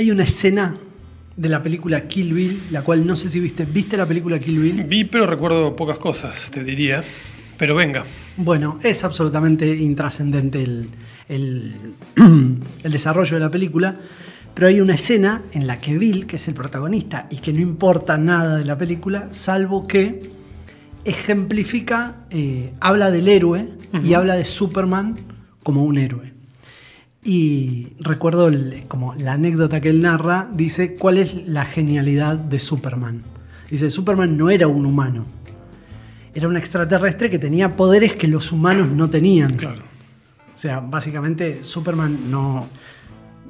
Hay una escena de la película Kill Bill, la cual no sé si viste. ¿Viste la película Kill Bill? Vi, pero recuerdo pocas cosas, te diría. Pero venga. Bueno, es absolutamente intrascendente el, el, el desarrollo de la película. Pero hay una escena en la que Bill, que es el protagonista y que no importa nada de la película, salvo que ejemplifica, eh, habla del héroe y habla de Superman como un héroe. Y recuerdo el- como la anécdota que él narra, dice cuál es la genialidad de Superman. Dice, Superman no era un humano, era un extraterrestre que tenía poderes que los humanos no tenían. Claro. O sea, básicamente Superman no,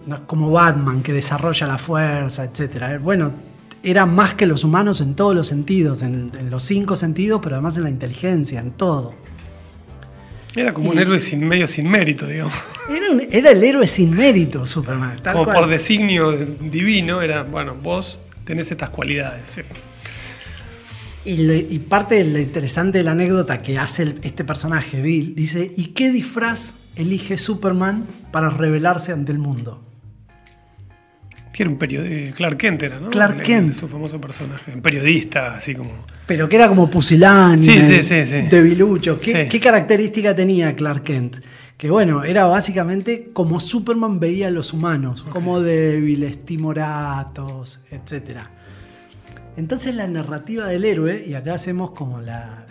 no es como Batman que desarrolla la fuerza, etc. Bueno, era más que los humanos en todos los sentidos, en, en los cinco sentidos, pero además en la inteligencia, en todo. Era como un héroe sin medio, sin mérito, digamos. Era, un- era el héroe sin mérito, Superman. tal como cual. por designio divino, era, bueno, vos tenés estas cualidades. sí. Y, lo- y parte de lo interesante de la anécdota que hace el- este personaje, Bill, dice, ¿y qué disfraz elige Superman para revelarse ante el mundo? Que era un periodista, Clark Kent era, ¿no? Clark Kent. Su famoso personaje, un periodista, así como... Pero que era como pusilánime, Sí, sí, sí, sí. debilucho. ¿Qué, Sí. qué característica tenía Clark Kent? Que bueno, era básicamente como Superman veía a los humanos, como débiles, timoratos, etc. Entonces la narrativa del héroe, y acá hacemos como la,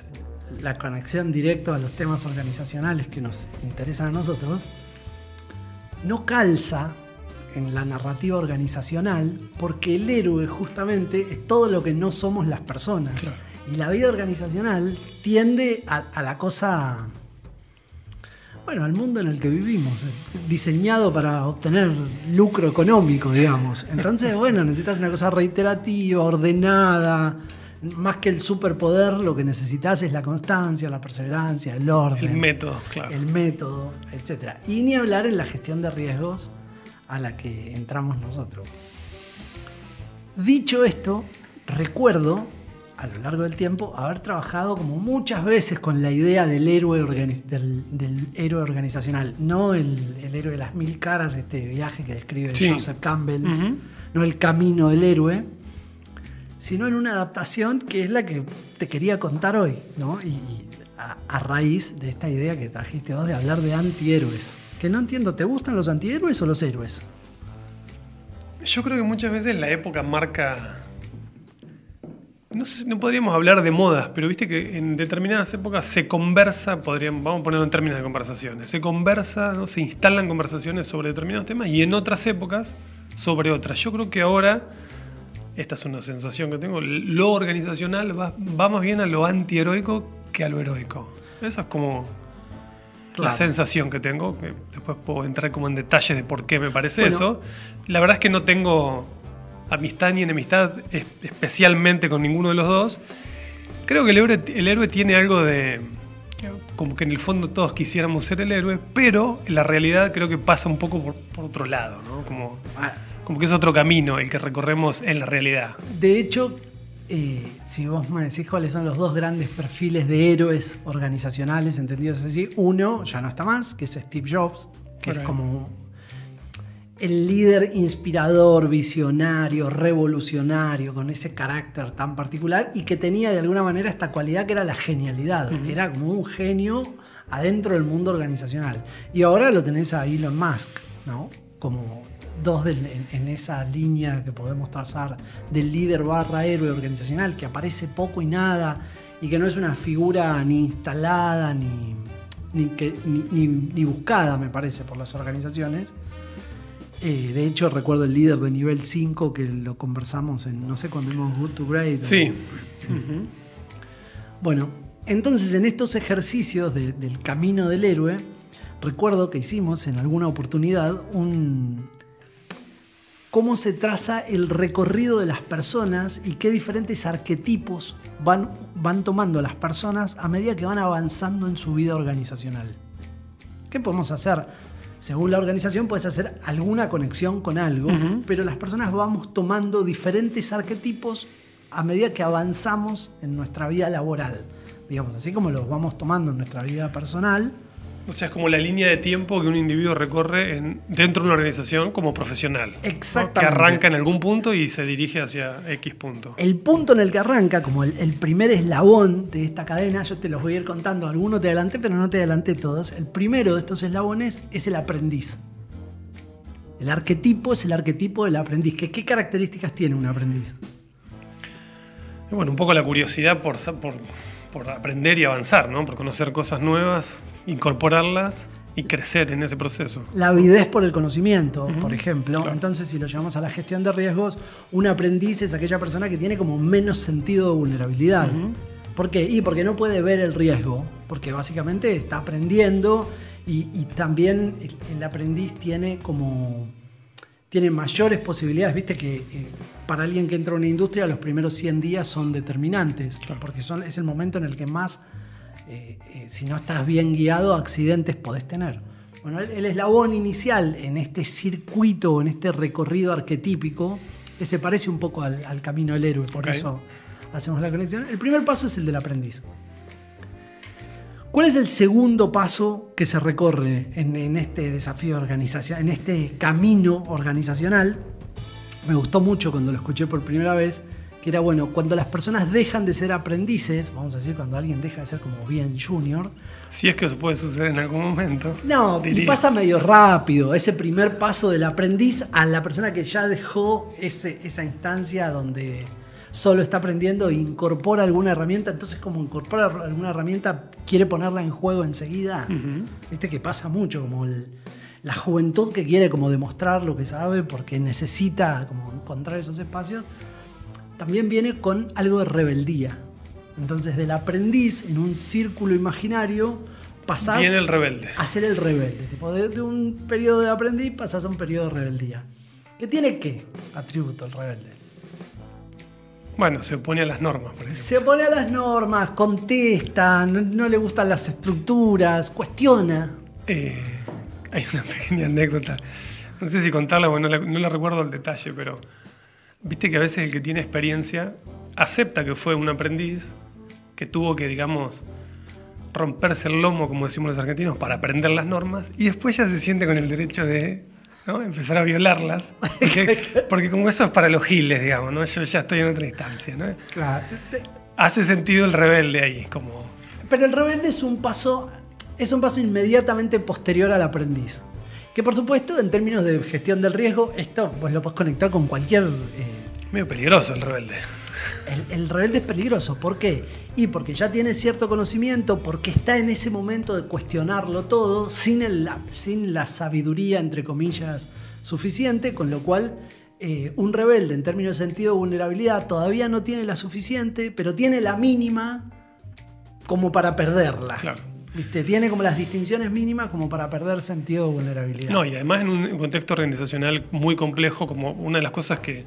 la conexión directa a los temas organizacionales que nos interesan a nosotros, no calza en la narrativa organizacional porque el héroe justamente es todo lo que no somos las personas. Claro. Y la vida organizacional tiende a, a la cosa, bueno, al mundo en el que vivimos, eh, diseñado para obtener lucro económico, digamos. Entonces, bueno, necesitas una cosa reiterativa, ordenada. Más que el superpoder, lo que necesitas es la constancia, la perseverancia, el orden El método, claro. el método, etc. Y ni hablar en la gestión de riesgos a la que entramos nosotros. Dicho esto, recuerdo a lo largo del tiempo haber trabajado como muchas veces con la idea del héroe, del, del héroe organizacional, no el, el héroe de las mil caras, este viaje que describe Sí. Joseph Campbell, no el camino del héroe, sino en una adaptación que es la que te quería contar hoy, ¿no? Y, y a, a raíz de esta idea que trajiste vos de hablar de antihéroes. Que no entiendo, ¿te gustan los antihéroes o los héroes? Yo creo que muchas veces la época marca. No sé, no podríamos hablar de modas, pero viste que en determinadas épocas se conversa, podríamos, vamos a ponerlo en términos de conversaciones, se conversa, ¿no? se instalan conversaciones sobre determinados temas y en otras épocas sobre otras. Yo creo que ahora, esta es una sensación que tengo, lo organizacional va, va más bien a lo antiheroico que a lo heroico. Esa es como la sensación que tengo, que después puedo entrar como en detalles de por qué me parece Bueno. eso. La verdad es que no tengo amistad ni enemistad es- especialmente con ninguno de los dos. Creo que el héroe, el héroe tiene algo de... Como que en el fondo todos quisiéramos ser el héroe, pero la realidad creo que pasa un poco por, por otro lado, ¿no? Como, Ah, como que es otro camino el que recorremos en la realidad. De hecho, eh, si vos me decís cuáles son los dos grandes perfiles de héroes organizacionales, entendidos así, uno ya no está más, que es Steve Jobs, que es como el líder inspirador, visionario, revolucionario, con ese carácter tan particular y que tenía de alguna manera esta cualidad que era la genialidad. Era como un genio adentro del mundo organizacional. Y ahora lo tenés a Elon Musk, ¿no? Como dos del- en, en esa línea que podemos trazar del líder barra héroe organizacional que aparece poco y nada y que no es una figura ni instalada ni, ni, que- ni- buscada, me parece, por las organizaciones. Eh, de hecho, recuerdo el líder de nivel 5 que lo conversamos en, no sé, cuando vimos Good to Great. o- Sí. Bueno, entonces en estos ejercicios de- del camino del héroe, recuerdo que hicimos en alguna oportunidad un... cómo se traza el recorrido de las personas y qué diferentes arquetipos van, van tomando las personas a medida que van avanzando en su vida organizacional. ¿Qué podemos hacer? Según la organización puedes hacer alguna conexión con algo, pero las personas vamos tomando diferentes arquetipos a medida que avanzamos en nuestra vida laboral. Digamos, así como los vamos tomando en nuestra vida personal, O sea, es como la línea de tiempo que un individuo recorre en- dentro de una organización como profesional. ¿no? Exactamente. Que arranca en algún punto y se dirige hacia X punto. El punto en el que arranca, como el, el primer eslabón de esta cadena, yo te los voy a ir contando, algunos te adelanté, pero no te adelanté todos. El primero de estos eslabones es el aprendiz. El arquetipo es el arquetipo del aprendiz. ¿Qué, qué características tiene un aprendiz? Bueno, un poco la curiosidad por, por aprender y avanzar, ¿no? Por conocer cosas nuevas, incorporarlas y crecer en ese proceso. La avidez por el conocimiento, por ejemplo. claro. Entonces, si lo llevamos a la gestión de riesgos, un aprendiz es aquella persona que tiene como menos sentido de vulnerabilidad. ¿Por qué? Y porque no puede ver el riesgo, porque básicamente está aprendiendo y, y también el, el aprendiz tiene como tiene mayores posibilidades, viste que eh, para alguien que entra a una industria los primeros 100 días son determinantes, Claro. porque son, es el momento en el que más, eh, eh, si no estás bien guiado, accidentes podés tener. Bueno, el, el eslabón inicial en este circuito, en este recorrido arquetípico, que se parece un poco al, al camino del héroe, por eso hacemos la conexión. El primer paso es el del aprendiz. ¿Cuál es el segundo paso que se recorre en, en este desafío organizacional, en este camino organizacional? Me gustó mucho cuando lo escuché por primera vez, que era bueno, cuando las personas dejan de ser aprendices, vamos a decir cuando alguien deja de ser como bien junior, Si es que eso puede suceder en algún momento. no, y pasa medio rápido, ese primer paso del aprendiz a la persona que ya dejó ese- esa instancia donde solo está aprendiendo e incorpora alguna herramienta, entonces como incorpora alguna herramienta, quiere ponerla en juego enseguida. Ujú. Viste que pasa mucho, como el- la juventud que quiere como demostrar lo que sabe porque necesita como encontrar esos espacios, también viene con algo de rebeldía. Entonces del aprendiz en un círculo imaginario pasás Viene el rebelde. a ser el rebelde. Tipo, de un periodo de aprendiz pasás a un periodo de rebeldía. ¿Qué tiene qué atributo el rebelde? Bueno, se opone a las normas, por ejemplo. Se opone a las normas, contesta, no, no le gustan las estructuras, cuestiona. Eh, hay una pequeña anécdota. No sé si contarla, porque no la, no la recuerdo al detalle, pero viste que a veces el que tiene experiencia acepta que fue un aprendiz que tuvo que, digamos, romperse el lomo, como decimos los argentinos, para aprender las normas y después ya se siente con el derecho de ¿no? empezar a violarlas. Porque, porque como eso es para los giles, digamos, ¿no? yo ya estoy en otra instancia. ¿no? Claro. Hace sentido el rebelde ahí, como... Pero el rebelde es un paso, es un paso inmediatamente posterior al aprendiz. Que por supuesto, en términos de gestión del riesgo, esto vos lo podés conectar con cualquier. eh, medio peligroso el rebelde. El, el rebelde es peligroso. ¿Por qué? Y porque ya tiene cierto conocimiento, porque está en ese momento de cuestionarlo todo, sin, el- sin la sabiduría, entre comillas, suficiente, con lo cual eh, un rebelde en términos de sentido de vulnerabilidad todavía no tiene la suficiente, pero tiene la mínima como para perderla. Claro. ¿Viste? Tiene como las distinciones mínimas como para perder sentido de vulnerabilidad. No, y además en un contexto organizacional muy complejo, como una de las cosas que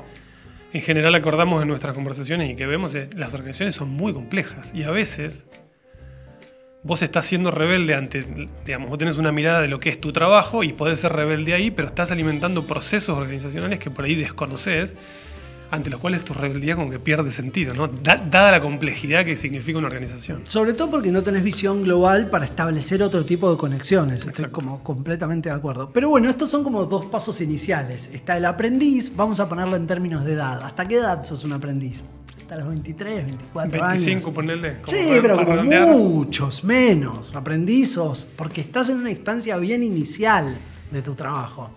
en general acordamos en nuestras conversaciones y que vemos es las organizaciones son muy complejas y a veces vos estás siendo rebelde ante, digamos, vos tenés una mirada de lo que es tu trabajo y podés ser rebelde ahí, pero estás alimentando procesos organizacionales que por ahí desconoces, ante los cuales tu rebeldía como que pierde sentido, ¿no? Da- dada la complejidad que significa una organización. Sobre todo porque no tenés visión global para establecer otro tipo de conexiones. Estoy como completamente de acuerdo. Pero bueno, estos son como dos pasos iniciales. Está el aprendiz, vamos a ponerlo en términos de edad. ¿Hasta qué edad sos un aprendiz? Hasta los 23, 24 años. 25, ponerle. Sí, pero para como redondear. muchos menos aprendizos, porque estás en una instancia bien inicial de tu trabajo.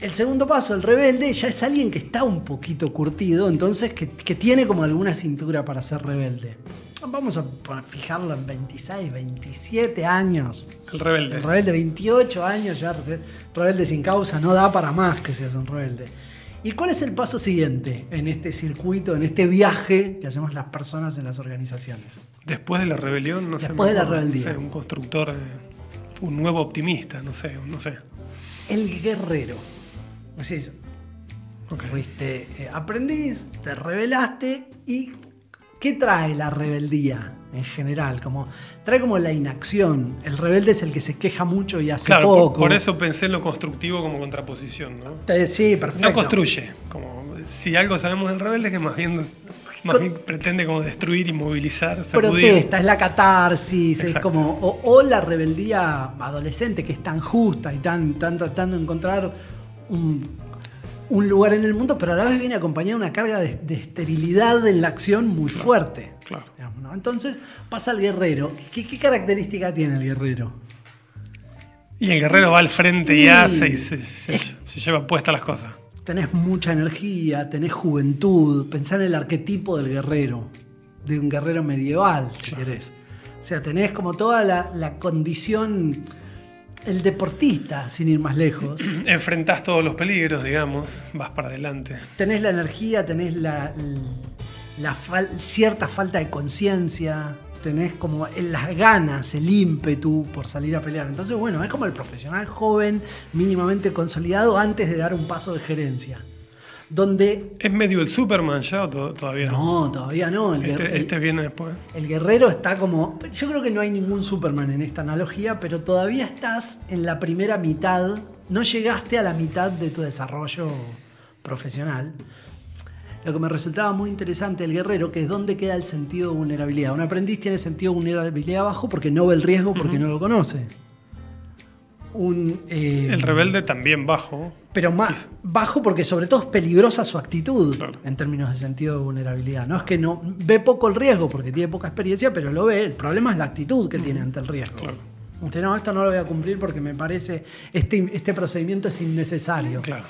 El segundo paso, el rebelde, ya es alguien que está un poquito curtido, entonces que, que tiene como alguna cintura para ser rebelde. Vamos a fijarlo en 26, 27 años. El rebelde. El rebelde, 28 años ya, rebelde sin causa, no da para más que seas un rebelde. ¿Y cuál es el paso siguiente en este circuito, en este viaje que hacemos las personas en las organizaciones? Después de la rebelión, no sé. Después de la rebeldía. no sé, un constructor, eh, un nuevo optimista, no sé, no sé. El guerrero. Decís, Ok. fuiste eh, aprendiz, te rebelaste y ¿qué trae la rebeldía en general? Como, trae como la inacción. El rebelde es el que se queja mucho y hace Claro, poco. por eso pensé en lo constructivo como contraposición, ¿no? Te- Sí, perfecto. No construye. Como si algo sabemos del rebelde, que más bien Más bien pretende como destruir y movilizar, sacudir. Protesta, es la catarsis, es como. O, o la rebeldía adolescente que es tan justa y tan, tan tratando de encontrar un, un lugar en el mundo, pero a la vez viene acompañada de una carga de, de esterilidad en la acción muy fuerte. Claro. digamos, ¿no? Entonces pasa al guerrero. ¿Qué, qué característica tiene el guerrero? Y el guerrero va al frente y hace y se, se- se lleva puestas las cosas. Tenés mucha energía, tenés juventud. Pensá en el arquetipo del guerrero, de un guerrero medieval, si querés. O sea, tenés como toda la, la condición, el deportista, sin ir más lejos. Enfrentás todos los peligros, digamos, vas para adelante. tenés la energía, tenés la, la fal- cierta falta de conciencia, tenés como las ganas, el ímpetu por salir a pelear. Entonces, bueno, es como el profesional joven, mínimamente consolidado, antes de dar un paso de gerencia. Donde, ¿Es medio el Superman ya o to- todavía no? no, todavía no. El, Este, este viene después. el guerrero está como. Yo creo que no hay ningún Superman en esta analogía, pero todavía estás en la primera mitad. No llegaste a la mitad de tu desarrollo profesional. Lo que me resultaba muy interesante del guerrero, que es dónde queda el sentido de vulnerabilidad. Un aprendiz tiene sentido de vulnerabilidad bajo porque no ve el riesgo, porque no lo conoce. Un, eh, El rebelde también bajo. Pero más bajo porque sobre todo es peligrosa su actitud Claro. en términos de sentido de vulnerabilidad. No es que no ve poco el riesgo porque tiene poca experiencia, pero lo ve. El problema es la actitud que tiene ante el riesgo. Claro. Usted no, esto no lo voy a cumplir porque me parece este, este procedimiento es innecesario. Claro.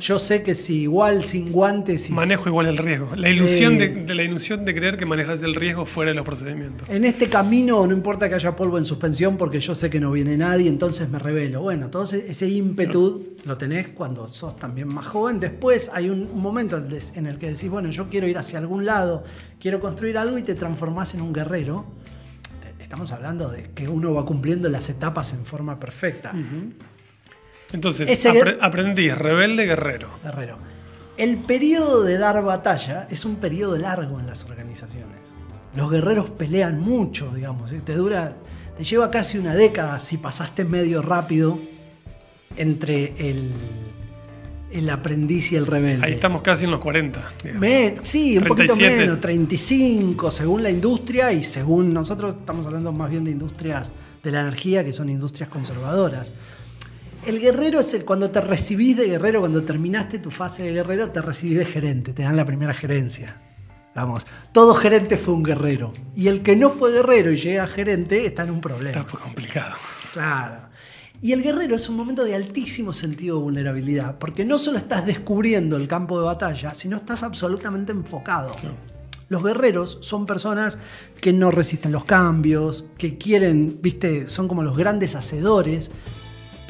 Yo sé que si igual sin guantes y Manejo igual el riesgo. La ilusión Eh. de, de la ilusión de creer que manejas el riesgo fuera de los procedimientos. En este camino no importa que haya polvo en suspensión porque yo sé que no viene nadie, entonces me revelo. Bueno, entonces ese ímpetu lo tenés cuando sos también más joven. Después hay un, momento en el- que decís, bueno, yo quiero ir hacia algún lado, quiero construir algo y te transformás en un guerrero. Estamos hablando de que uno va cumpliendo las etapas en forma perfecta. Entonces, Ese apre- guer- aprendiz, rebelde, guerrero. Guerrero. El periodo de dar batalla es un periodo largo en las organizaciones. Los guerreros pelean mucho, digamos. ¿eh? Te dura, te lleva casi una década si pasaste medio rápido entre el, el aprendiz y el rebelde. Ahí estamos casi en los 40. digamos. Me- sí, un poquito 37. menos, 35 según la industria y según nosotros estamos hablando más bien de industrias de la energía, que son industrias conservadoras. El guerrero es el cuando te recibís de guerrero, cuando terminaste tu fase de guerrero, te recibís de gerente, te dan la primera gerencia. Vamos, todo gerente fue un guerrero. Y el que no fue guerrero y llega a gerente está en un problema. Está complicado. Claro. Y el guerrero es un momento de altísimo sentido de vulnerabilidad, porque no solo estás descubriendo el campo de batalla, sino estás absolutamente enfocado. Claro. Los guerreros son personas que no resisten los cambios, que quieren, viste, son como los grandes hacedores.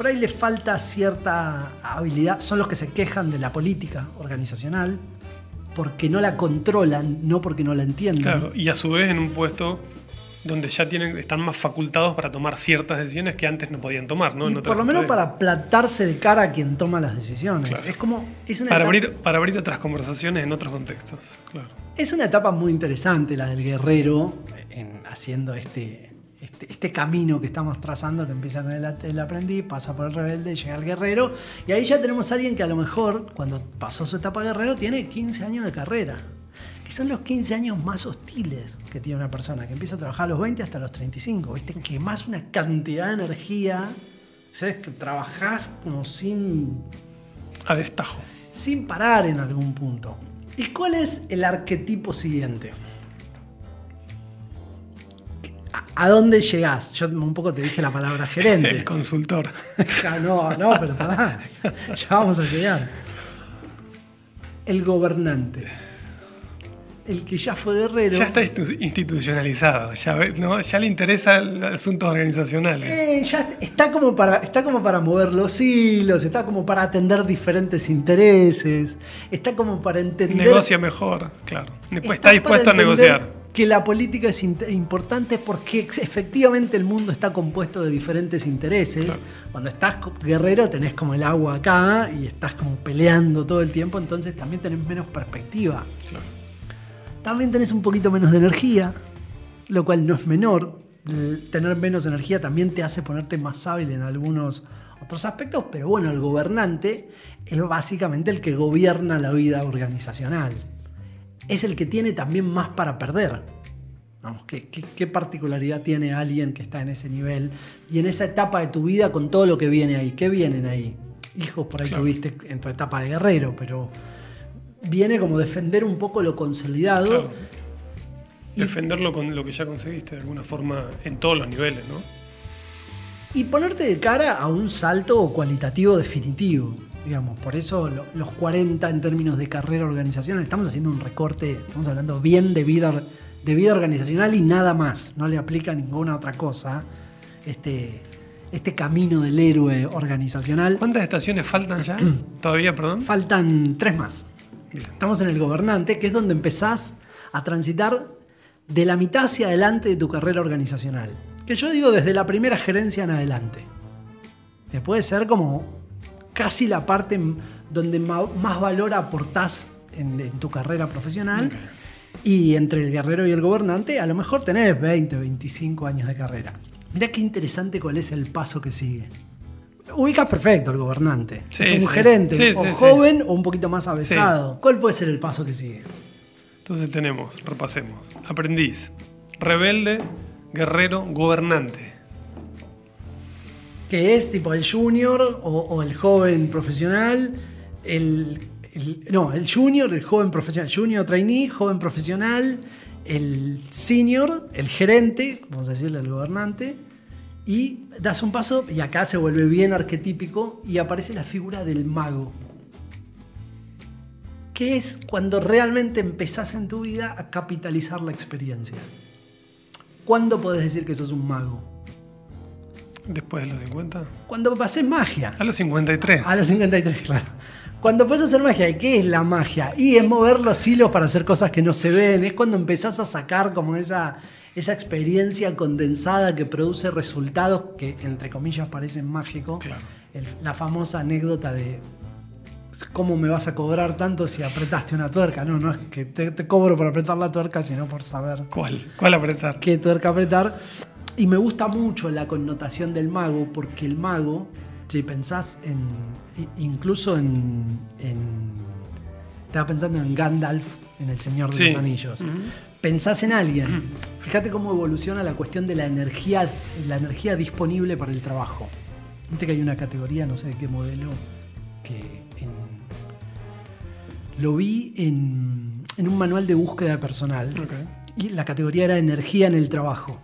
Por ahí les falta cierta habilidad, son los que se quejan de la política organizacional, porque no la controlan, no porque no la entienden. Claro. Y a su vez en un puesto donde ya tienen, están más facultados para tomar ciertas decisiones que antes no podían tomar, ¿no? y por lo menos para plantarse de cara a quien toma las decisiones. Claro. Es como. Es una, Para etapa, abrir, para abrir otras conversaciones en otros contextos. Claro. es una etapa muy interesante la del guerrero en haciendo este, este, este camino que estamos trazando, que empieza con el, el aprendiz, pasa por el rebelde, llega al guerrero. Y ahí ya tenemos a alguien que a lo mejor, cuando pasó su etapa guerrero, tiene 15 años de carrera. Que son los 15 años más hostiles que tiene una persona, que empieza a trabajar a los 20 hasta los 35. ¿Viste? Que más una cantidad de energía. ¿Sabes? Que trabajás como sin A destajo. sin parar en algún punto. ¿Y cuál es el arquetipo siguiente? ¿A, dónde llegás? Yo un poco te dije la palabra El gerente. consultor. Ya, no, no, pero pará. Ya vamos a llegar. El gobernante. El que ya fue guerrero. Ya está institu- institucionalizado. Ya, ve- ¿no? ya le interesa el asunto organizacional. Eh, ya está como, para, está como para mover los hilos, está como para atender diferentes intereses, está como para entender. Negocia mejor, claro. Después está dispuesto a negociar. Que la política es importante porque efectivamente el mundo está compuesto de diferentes intereses. Claro. Cuando estás guerrero tenés como el agua acá y estás como peleando todo el tiempo, entonces también tenés menos perspectiva. Claro. También tenés un poquito menos de energía, lo cual no es menor. El tener menos energía también te hace ponerte más hábil en algunos otros aspectos, pero bueno, el gobernante es básicamente el que gobierna la vida organizacional. Es el que tiene también más para perder. Vamos, ¿qué, qué, qué particularidad tiene alguien que está en ese nivel y en esa etapa de tu vida con todo lo que viene ahí? ¿Qué vienen ahí? Hijos por ahí Claro. tuviste en tu etapa de guerrero, pero viene como defender un poco lo consolidado. Claro. Y- Defenderlo con lo que ya conseguiste de alguna forma en todos los niveles, ¿no? Y ponerte de cara a un salto cualitativo definitivo. Digamos, por eso lo- los 40 en términos de carrera organizacional, estamos haciendo un recorte, estamos hablando bien de vida, de vida organizacional y nada más, no le aplica ninguna otra cosa. Este, este camino del héroe organizacional. ¿Cuántas estaciones faltan ya? ¿Todavía, perdón? Faltan tres más. Estamos en el gobernante, que es donde empezás a transitar de la mitad hacia adelante de tu carrera organizacional. Que yo digo desde la primera gerencia en adelante. Que puede ser como casi la parte donde más valor aportás en, en tu carrera profesional. Y entre el guerrero y el gobernante, a lo mejor tenés 20, 25 años de carrera. Mirá qué interesante cuál es el paso que sigue. Ubicas perfecto el gobernante. Sí, es un sí. gerente, Sí, o joven o un poquito más avesado. ¿Cuál puede ser el paso que sigue? Entonces tenemos, repasemos. Aprendiz, rebelde, guerrero, gobernante. Que es tipo el junior o, el joven profesional, el, el- no, el junior, el joven profesional, junior trainee, joven profesional, el senior, el gerente, vamos a decirle al gobernante, y das un paso y acá se vuelve bien arquetípico y aparece la figura del mago. Que es cuando realmente empezás en tu vida a capitalizar la experiencia. ¿Cuándo podés decir que sos un mago? Después de los 50. Cuando haces magia. A los 53. A los 53, claro. Cuando puedes hacer magia, ¿y qué es la magia? Y es mover los hilos para hacer cosas que no se ven. Es cuando empezás a sacar como esa, esa experiencia condensada que produce resultados que, entre comillas, parecen mágicos. Claro. El- la famosa anécdota de cómo me vas a cobrar tanto si apretaste una tuerca. No, no es que te, te cobro por apretar la tuerca, sino por saber ¿Cuál? ¿Cuál apretar? qué tuerca apretar. Y me gusta mucho la connotación del mago, porque el mago, si pensás en. incluso en. en- estaba pensando en Gandalf, en El Señor de Sí. los Anillos. Pensás en alguien. Fíjate cómo evoluciona la cuestión de la energía, la energía disponible para el trabajo. Viste que hay una categoría, no sé de qué modelo, que en- lo vi en, en un manual de búsqueda personal. Y la categoría era energía en el trabajo.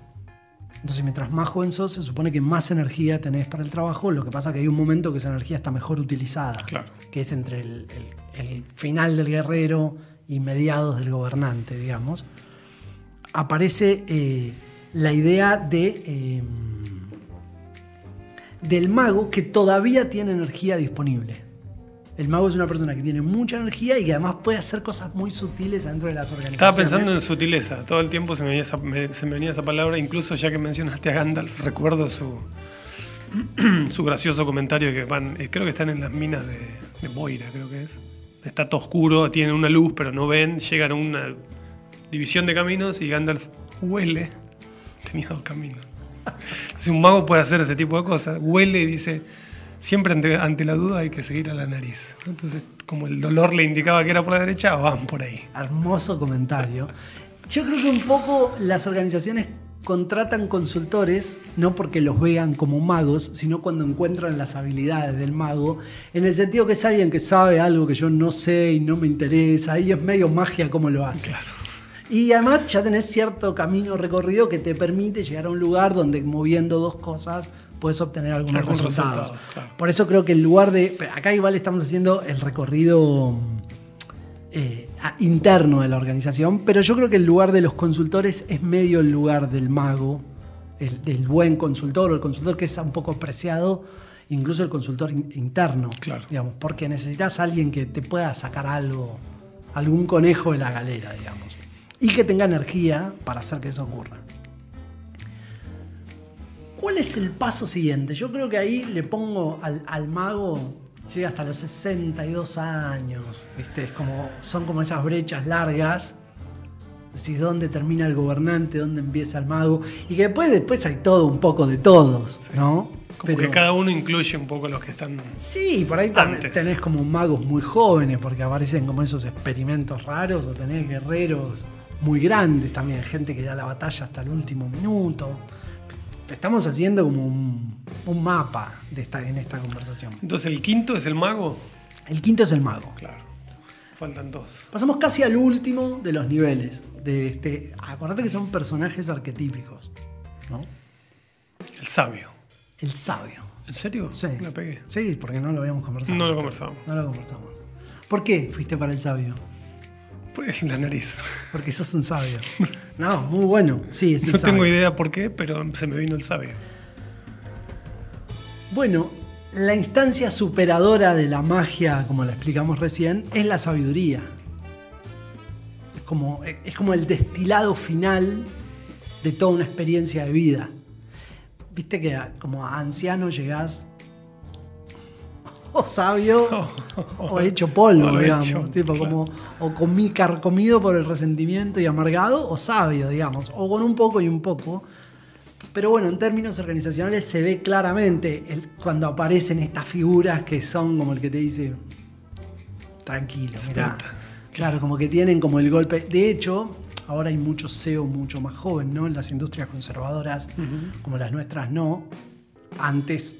Entonces, mientras más joven sos, se supone que más energía tenés para el trabajo. Lo que pasa que hay un momento que esa energía está mejor utilizada. Claro. Que es entre el, el- el final del guerrero y mediados del gobernante, digamos. Aparece eh, la idea de. eh, del mago que todavía tiene energía disponible. El mago es una persona que tiene mucha energía y que además puede hacer cosas muy sutiles dentro de las organizaciones. Estaba pensando en sutileza. Todo el tiempo se me, venía esa, palabra. Incluso ya que mencionaste a Gandalf, recuerdo su, su gracioso comentario que van, eh, creo que están en las minas de, de Moira, creo que es. Está todo oscuro, tienen una luz, pero no ven. Llegan a una división de caminos y Gandalf huele. Tenía dos caminos. Si un mago puede hacer ese tipo de cosas, huele y dice, siempre ante, ante la duda hay que seguir a la nariz. Entonces, como el dolor le indicaba que era por la derecha, van por ahí. Hermoso comentario. Yo creo que un poco las organizaciones contratan consultores no porque los vean como magos, sino cuando encuentran las habilidades del mago, en el sentido que es alguien que sabe algo que yo no sé y no me interesa, y es medio magia cómo lo hace. Claro. Y además ya tenés cierto camino recorrido que te permite llegar a un lugar donde moviendo dos cosas puedes obtener algunos Algunos resultados. resultados, claro. Por eso creo que el lugar de... Acá igual estamos haciendo el recorrido eh, interno de la organización, pero yo creo que el lugar de los consultores es medio el lugar del mago, el, del buen consultor o el consultor que es un poco apreciado, incluso el consultor in- interno, Claro. digamos, porque necesitas a alguien que te pueda sacar algo, algún conejo de la galera, digamos, y que tenga energía para hacer que eso ocurra. ¿Cuál es el paso siguiente? Yo creo que ahí le pongo al, al mago, llega hasta los 62 años, ¿viste? Es como, son como esas brechas largas. Decís, ¿dónde termina el gobernante? ¿Dónde empieza el mago? Y que después, después hay todo un poco de todos, ¿no? Como que cada uno incluye un poco los que están. Sí, por ahí antes. tenés como magos muy jóvenes, porque aparecen como esos experimentos raros, o tenés guerreros muy grandes también, gente que da la batalla hasta el último minuto. Estamos haciendo como un, un mapa de esta, en esta conversación. Entonces, ¿el quinto es el mago? El quinto es el mago. Claro. Faltan dos. Pasamos casi al último de los niveles. De este. Acordate que son personajes arquetípicos. ¿no? El sabio. El sabio. ¿En serio? Sí. La pegué. Sí, porque no lo habíamos conversado. No lo conversamos. No lo conversamos. ¿Por qué fuiste para el sabio? Pues la nariz. Porque sos un sabio. No, muy bueno. Sí, es el No sabio. tengo idea por qué, pero se me vino el sabio. Bueno, la instancia superadora de la magia, como la explicamos recién, es la sabiduría. Es como, es como el destilado final de toda una experiencia de vida. Viste que como anciano llegás o sabio o hecho polvo, O digamos. hecho, tipo, claro. como, o comí carcomido por el resentimiento y amargado, o sabio, digamos. O con un poco y un poco. Pero bueno, en términos organizacionales se ve claramente el- cuando aparecen estas figuras que son como el que te dice, tranquilo, mirá. Claro, como que tienen como el golpe. De hecho, ahora hay mucho SEO mucho más joven, ¿no? En las industrias conservadoras, como las nuestras, no. Antes,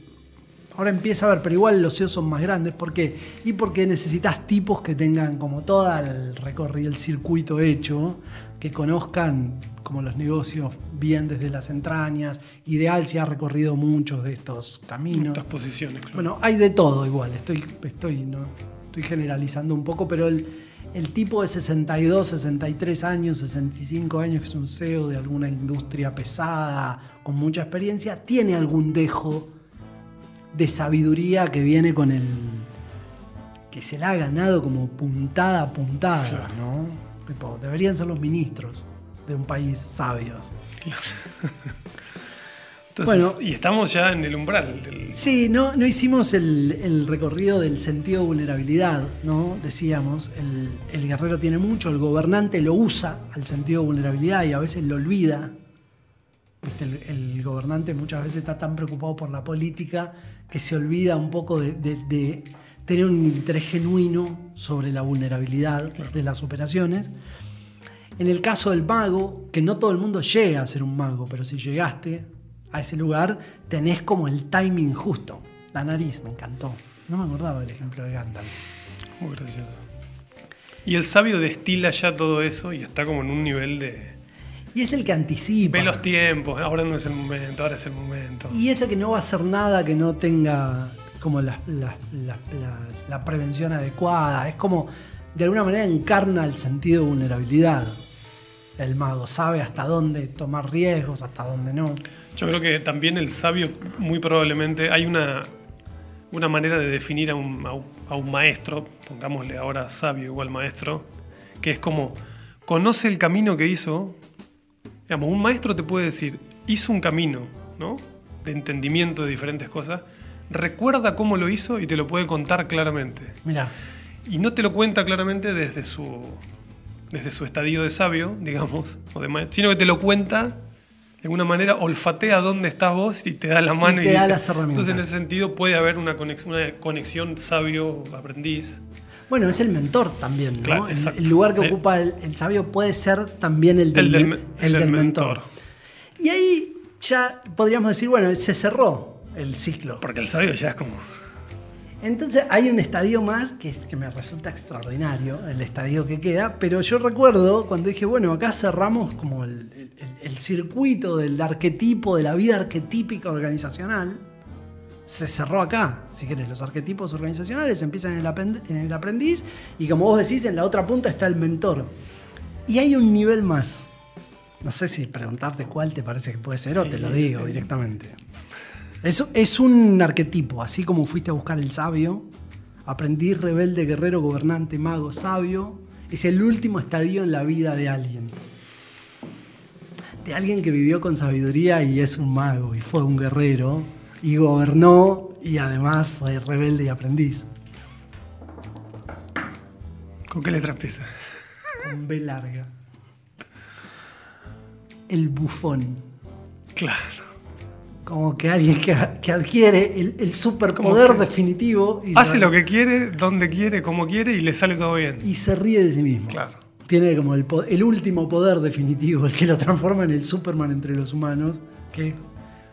ahora empieza a ver, pero igual los SEO son más grandes. ¿Por qué? Y porque necesitas tipos que tengan como todo el recorrido, el circuito hecho, que conozcan como los negocios bien desde las entrañas. Ideal si ha recorrido muchos de estos caminos. Estas posiciones, claro. Bueno, hay de todo igual, estoy, estoy, ¿no? estoy generalizando un poco, pero el, el tipo de 62, 63 años, 65 años, que es un CEO de alguna industria pesada, con mucha experiencia, tiene algún dejo de sabiduría que viene con el... que se la ha ganado como puntada a puntada, ¿no? Tipo, deberían ser los ministros de un país sabios. Entonces, bueno. y estamos ya en el umbral del. Sí, no, no hicimos el, el recorrido del sentido de vulnerabilidad, ¿no? Decíamos, el, el guerrero tiene mucho, el gobernante lo usa al sentido de vulnerabilidad y a veces lo olvida. ¿Viste? El, el gobernante muchas veces está tan preocupado por la política que se olvida un poco de, de- de tener un interés genuino sobre la vulnerabilidad de las operaciones. En el caso del mago, que no todo el mundo llega a ser un mago, pero si llegaste a ese lugar, tenés como el timing justo. La nariz, me encantó. No me acordaba del ejemplo de Gandalf. Muy gracioso. Y el sabio destila ya todo eso y está como en un nivel de. Y es el que anticipa. Ve los tiempos, ahora no es el momento, ahora es el momento. Y ese que no va a hacer nada que no tenga como la, la- la- la- prevención adecuada. Es como, de alguna manera, encarna el sentido de vulnerabilidad. El mago sabe hasta dónde tomar riesgos, hasta dónde no. Yo creo que también el sabio, muy probablemente, hay una, una manera de definir a un- a un maestro, pongámosle ahora sabio igual maestro, que es como, conoce el camino que hizo. Digamos, un maestro te puede decir, hizo un camino, ¿no? De entendimiento de diferentes cosas, recuerda cómo lo hizo y te lo puede contar claramente. Mira, Y no te lo cuenta claramente desde su, desde su estadio de sabio, digamos, o de ma- sino que te lo cuenta de alguna manera, olfatea dónde estás vos y te da la mano y, te da dice- las herramientas. Entonces, en ese sentido, puede haber una conexión, una conexión sabio-aprendiz. Bueno, es el mentor también, ¿no? Claro, el, lugar que ocupa el, el sabio puede ser también el del, El del, men- me- el el del del mentor. Y ahí ya podríamos decir, bueno, se cerró el ciclo. Porque el sabio ya es como. Entonces hay un estadio más que, que me resulta extraordinario, el estadio que queda, pero yo recuerdo cuando dije, bueno, acá cerramos como el, el- el circuito del arquetipo, de la vida arquetípica organizacional, se cerró acá, si querés, los arquetipos organizacionales empiezan en el, aprendiz y como vos decís, en la otra punta está el mentor. Y hay un nivel más. No sé si preguntarte cuál te parece que puede ser o te lo digo directamente. Es, es un arquetipo, así como fuiste a buscar el sabio, aprendiz, rebelde, guerrero, gobernante, mago, sabio, es el último estadio en la vida de alguien. De alguien que vivió con sabiduría y es un mago y fue un guerrero y gobernó y además fue rebelde y aprendiz. ¿Con qué letra empieza? Con B larga. El bufón. Claro. Como que alguien que, que adquiere el, el superpoder definitivo y, Hace lo que quiere, donde quiere, como quiere y le sale todo bien. y se ríe de sí mismo. Claro. Tiene como el, el último poder definitivo, el que lo transforma en el Superman entre los humanos. Que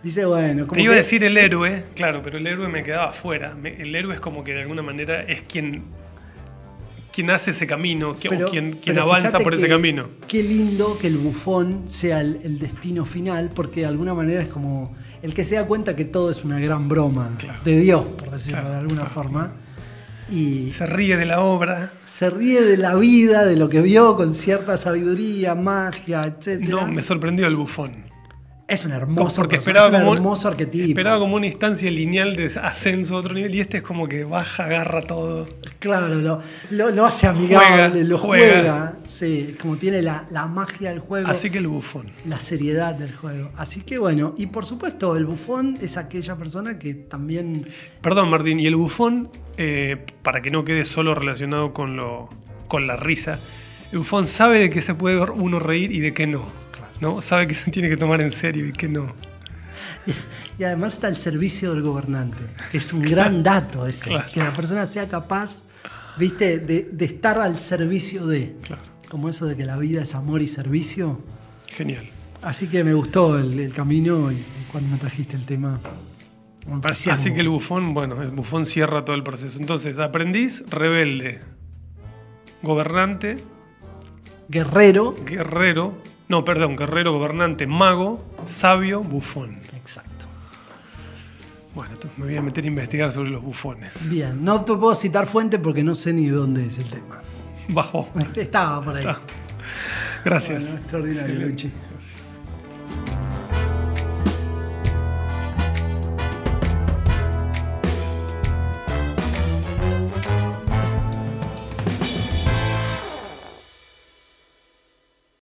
dice, bueno, como Te iba a decir el héroe, claro, pero el héroe me quedaba afuera. Me- El héroe es como que de alguna manera es quien, quien hace ese camino, Pero- o quien, quien avanza por ese que- camino. Qué lindo que el bufón sea el, el destino final, porque de alguna manera es como el que se da cuenta que todo es una gran broma Claro. de Dios, por decirlo Claro, de alguna forma. Y Se ríe de la obra. se ríe de la vida, de lo que vio con cierta sabiduría, magia, etc. No, me sorprendió el bufón. Es un hermoso, Porque personaje, esperaba es un como, hermoso arquetipo. esperaba como una instancia lineal de ascenso a otro nivel y este es como que baja, agarra todo. Claro, lo, lo- lo hace amigable, Juega, lo juega. juega. Sí, como tiene la, la magia del juego. Así que el bufón. la seriedad del juego. Así que bueno, y por supuesto, el bufón es aquella persona que también. Perdón, Martín, y el bufón, eh, para que no quede solo relacionado con, lo, con la risa, el bufón sabe de que se puede uno reír y de que no. ¿No? Sabe que se tiene que tomar en serio y que no. Y además está al servicio del gobernante. Es un gran dato ese. Claro. Que la persona sea capaz, viste, de, de estar al servicio de. Claro. Como eso de que la vida es amor y servicio. Genial. Así que me gustó el, el camino y cuando me trajiste el tema. Me parecía. Así como- que el bufón, bueno, el bufón cierra todo el proceso. Entonces, aprendiz, rebelde, gobernante, Guerrero. guerrero, no, perdón, guerrero, gobernante, mago, sabio, bufón. Exacto. Bueno, entonces me voy a meter a investigar sobre los bufones. Bien, no te puedo citar fuente porque no sé ni dónde es el tema. Bajó. Estaba por ahí. Gracias. Bueno, extraordinario. Luchi. Gracias.